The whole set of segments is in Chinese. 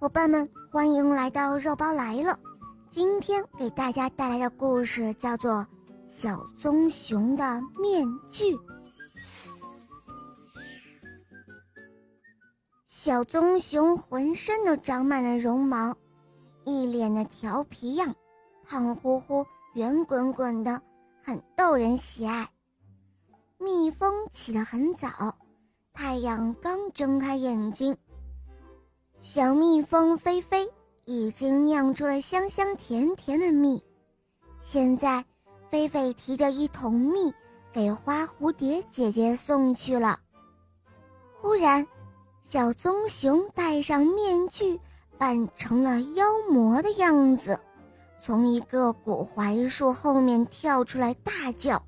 伙伴们，欢迎来到肉包来了。今天给大家带来的故事叫做《小棕熊的面具》。小棕熊浑身都长满了绒毛，一脸的调皮样，胖乎乎、圆滚滚的，很逗人喜爱。蜜蜂起得很早，太阳刚睁开眼睛。小蜜蜂菲菲已经酿出了香香甜甜的蜜，现在菲菲提着一桶蜜给花蝴蝶姐姐送去了。忽然，小棕熊戴上面具，扮成了妖魔的样子，从一个古槐树后面跳出来，大叫：“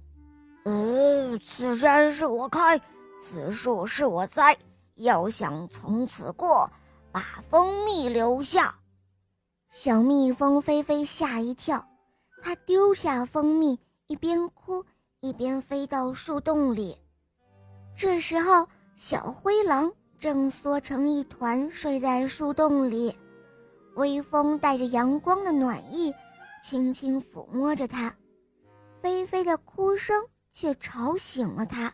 呃，此山是我开，此树是我栽，要想从此过。”把蜂蜜留下，小蜜蜂菲菲吓一跳，它丢下蜂蜜，一边哭一边飞到树洞里。这时候，小灰狼正缩成一团睡在树洞里，微风带着阳光的暖意，轻轻抚摸着它。菲菲的哭声却吵醒了它。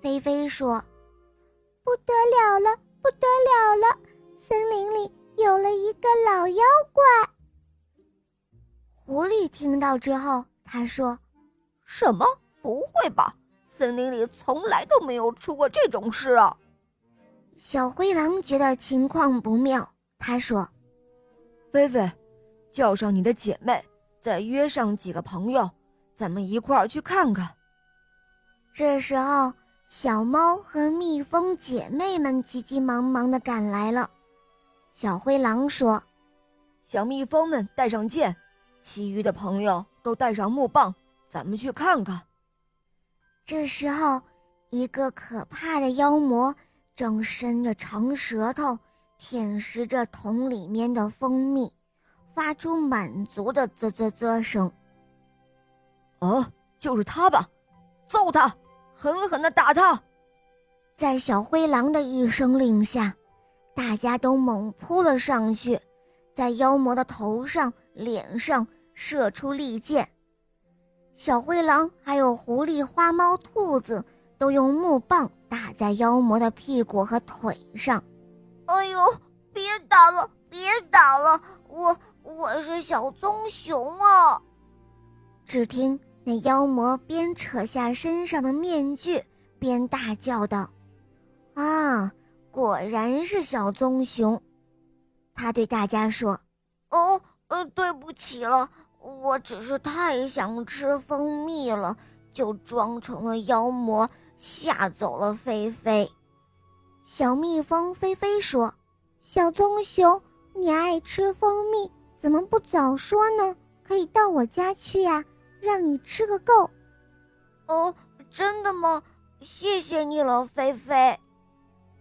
菲菲说：“不得了了，不得了了！”森林里有了一个老妖怪。狐狸听到之后，他说：“什么？不会吧？森林里从来都没有出过这种事啊！”小灰狼觉得情况不妙，他说：“菲菲，叫上你的姐妹，再约上几个朋友，咱们一块儿去看看。”这时候，小猫和蜜蜂姐妹们急急忙忙的赶来了。小灰狼说：“小蜜蜂们带上剑，其余的朋友都带上木棒，咱们去看看。”这时候，一个可怕的妖魔正伸着长舌头舔食着桶里面的蜂蜜，发出满足的啧啧啧声。哦，就是他吧！揍他，狠狠地打他！在小灰狼的一声令下。大家都猛扑了上去，在妖魔的头上、脸上射出利箭。小灰狼还有狐狸、花猫、兔子都用木棒打在妖魔的屁股和腿上。哎呦，别打了，别打了！我我是小棕熊啊！只听那妖魔边扯下身上的面具，边大叫道：“啊！”果然是小棕熊，他对大家说：“哦，呃，对不起了，我只是太想吃蜂蜜了，就装成了妖魔，吓走了菲菲。”小蜜蜂菲菲说：“小棕熊，你爱吃蜂蜜，怎么不早说呢？可以到我家去呀，让你吃个够。”哦，真的吗？谢谢你了，菲菲。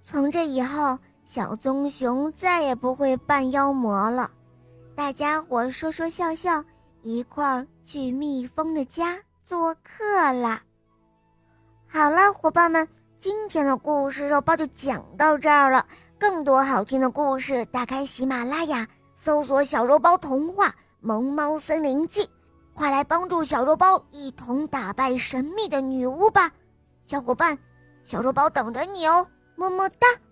从这以后，小棕熊再也不会扮妖魔了。大家伙说说笑笑，一块儿去蜜蜂的家做客啦。好了，伙伴们，今天的故事肉包就讲到这儿了。更多好听的故事，打开喜马拉雅，搜索“小肉包童话萌猫森林记”，快来帮助小肉包一同打败神秘的女巫吧！小伙伴，小肉包等着你哦。么么哒。